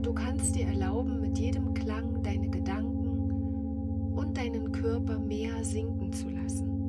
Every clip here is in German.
und du kannst dir erlauben, mit jedem Klang deine Gedanken und deinen Körper mehr sinken zu lassen.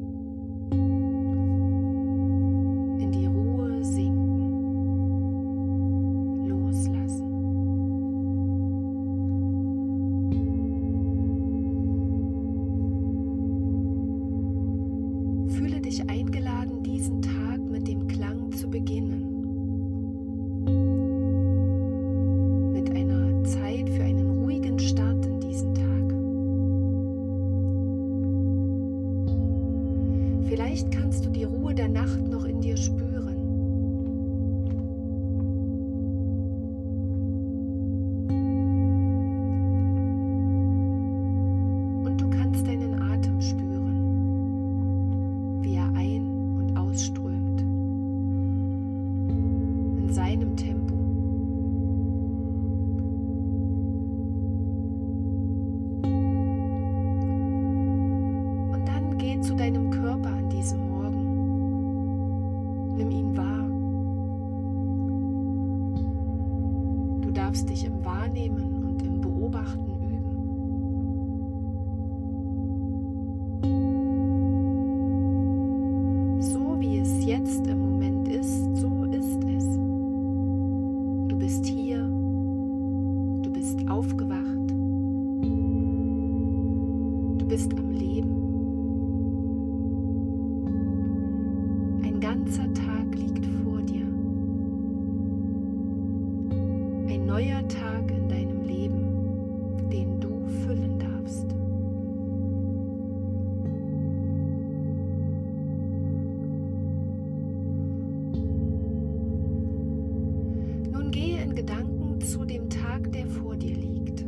Auftrag, der vor dir liegt.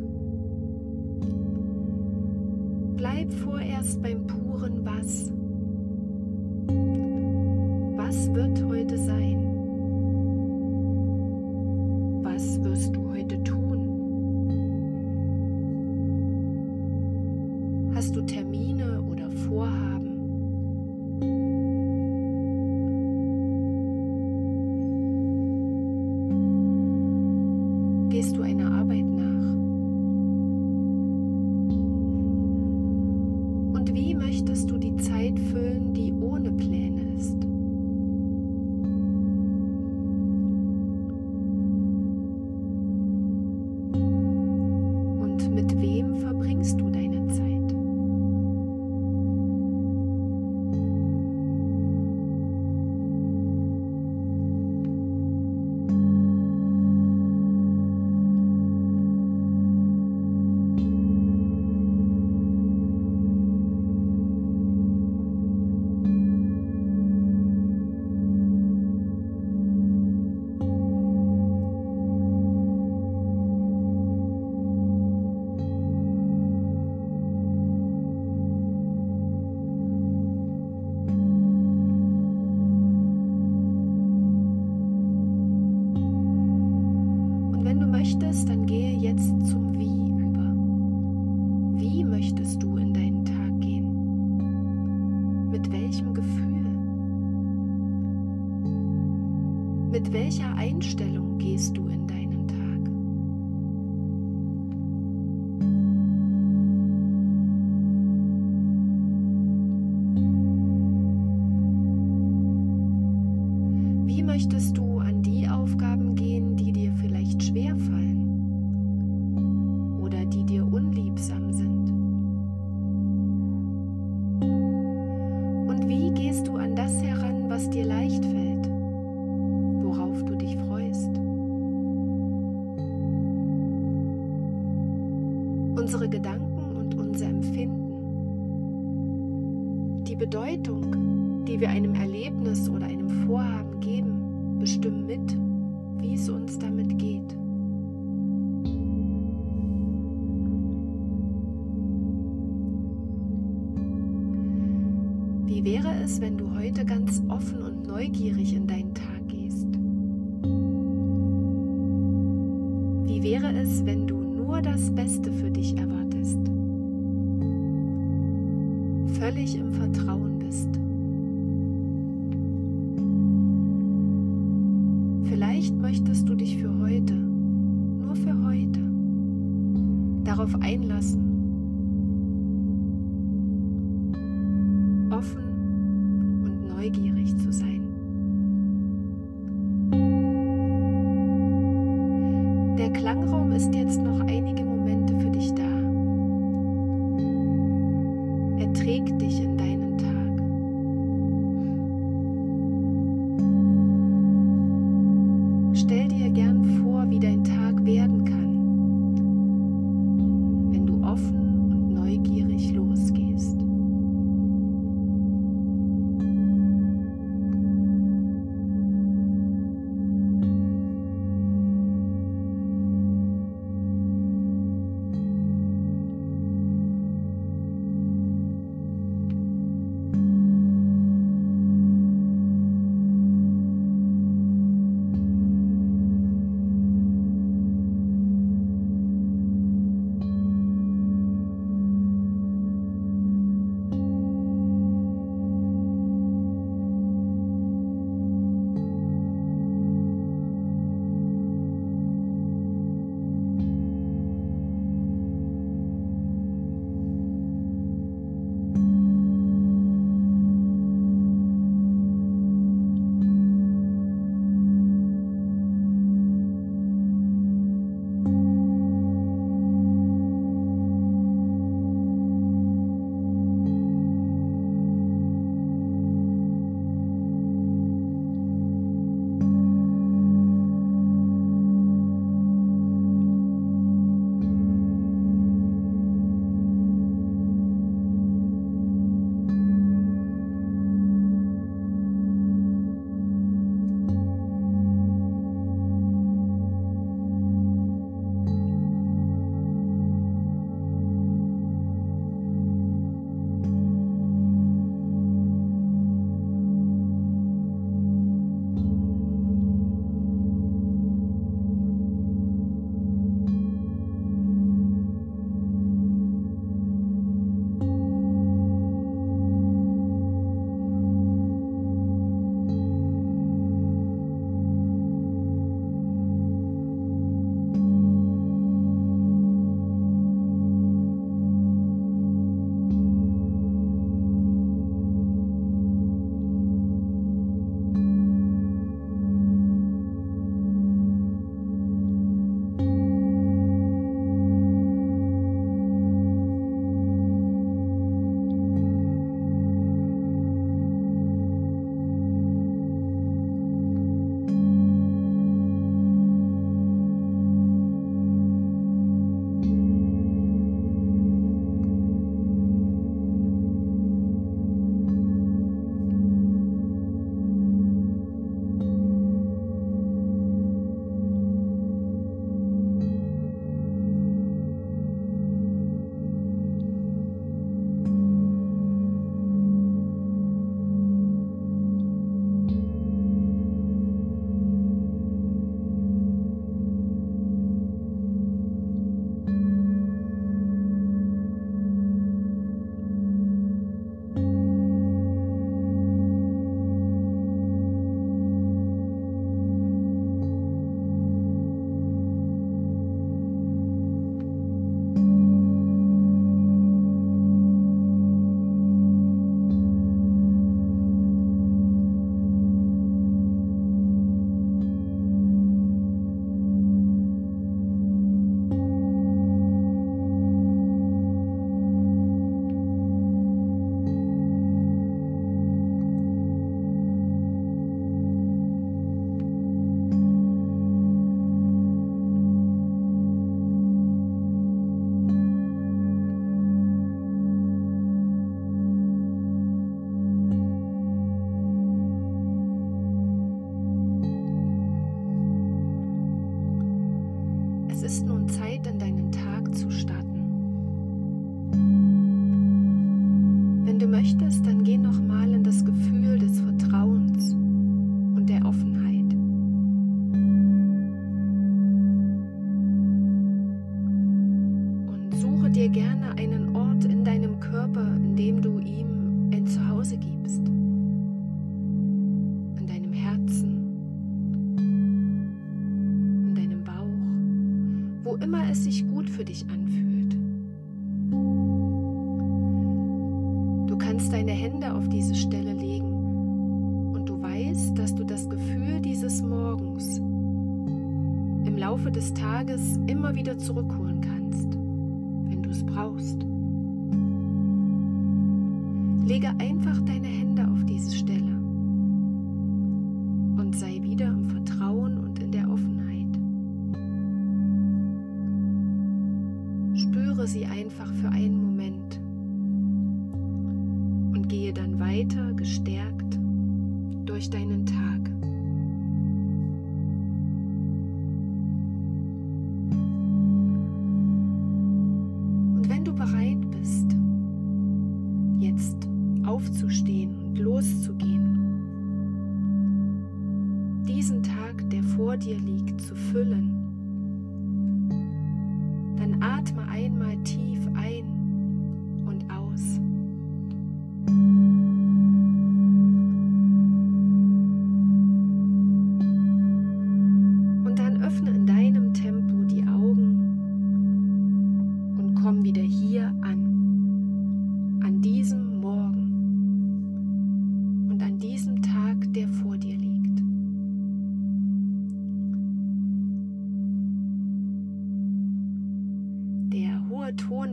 Bleib vorerst beim puren Was. Was wird heute sein? Was wirst du heute tun? Hast du Termine oder Vorhaben? gehst du ein möchtest, dann gehe jetzt zum Wie über. Wie möchtest du in deinen Tag gehen? Mit welchem Gefühl? Mit welcher Einstellung gehst du in deinen Tag? Wir einem Erlebnis oder einem Vorhaben geben, bestimmen mit, wie es uns damit geht. Wie wäre es, wenn du heute ganz offen und neugierig in deinen Tag gehst? Wie wäre es, wenn du nur das Beste für dich erwartest? Völlig im Vertrauen bist. Für heute, nur für heute, darauf einlassen, neugierig zu sein. Gern vor, wie dein Tag werden kann. Ist nun Zeit, in deinen Tag zu starten. Wenn du möchtest, dann geh nochmal in das Gefühl des Vertrauens immer es sich gut für dich anfühlt. deine Hände auf diese Stelle legen und du weißt, dass du das Gefühl dieses Morgens im Laufe des Tages immer wieder zurückholen kannst, wenn du es brauchst. Lege einfach deine Hände auf diese Stelle Spüre sie einfach für einen Moment gehe dann weiter gestärkt durch deinen Tag. Und wenn du bereit bist, jetzt aufzustehen und loszugehen, diesen Tag, der vor dir liegt, zu füllen, atme einmal tief ein und aus.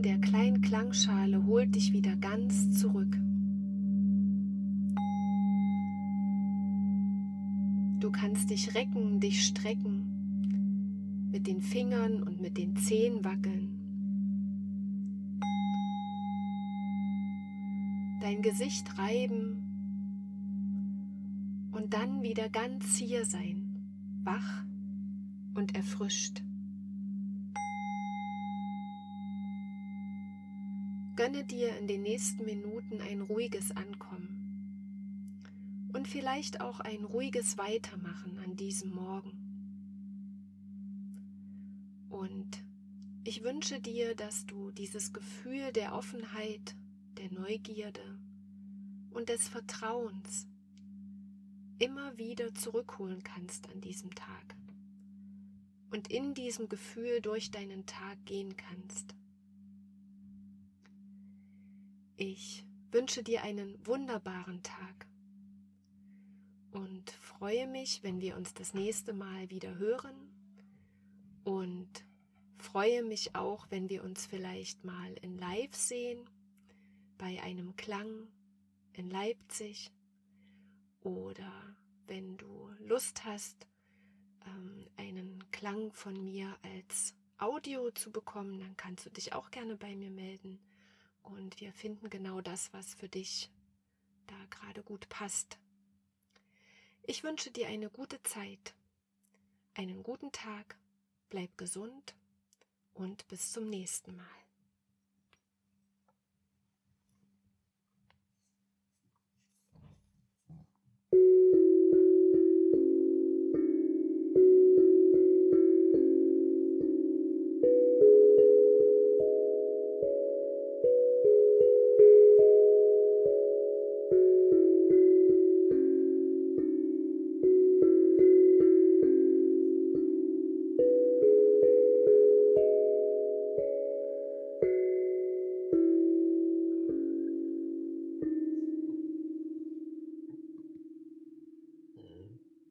Der kleinen Klangschale holt dich wieder ganz zurück. Du kannst dich recken, dich strecken, mit den Fingern und mit den Zehen wackeln. Dein Gesicht reiben und dann wieder ganz hier sein, wach und erfrischt. Gönne dir in den nächsten Minuten ein ruhiges Ankommen und vielleicht auch ein ruhiges Weitermachen an diesem Morgen. Und ich wünsche dir, dass du dieses Gefühl der Offenheit, der Neugierde und des Vertrauens immer wieder zurückholen kannst an diesem Tag und in diesem Gefühl durch deinen Tag gehen kannst. Ich wünsche dir einen wunderbaren Tag und freue mich, wenn wir uns das nächste Mal wieder hören und freue mich auch, wenn wir uns vielleicht mal in Live sehen bei einem Klang in Leipzig oder wenn du Lust hast, ähm, einen Klang von mir als Audio zu bekommen, dann kannst du dich auch gerne bei mir melden und wir finden genau das, was für dich da gerade gut passt. Ich wünsche dir eine gute Zeit, einen guten Tag, bleib gesund und bis zum nächsten Mal.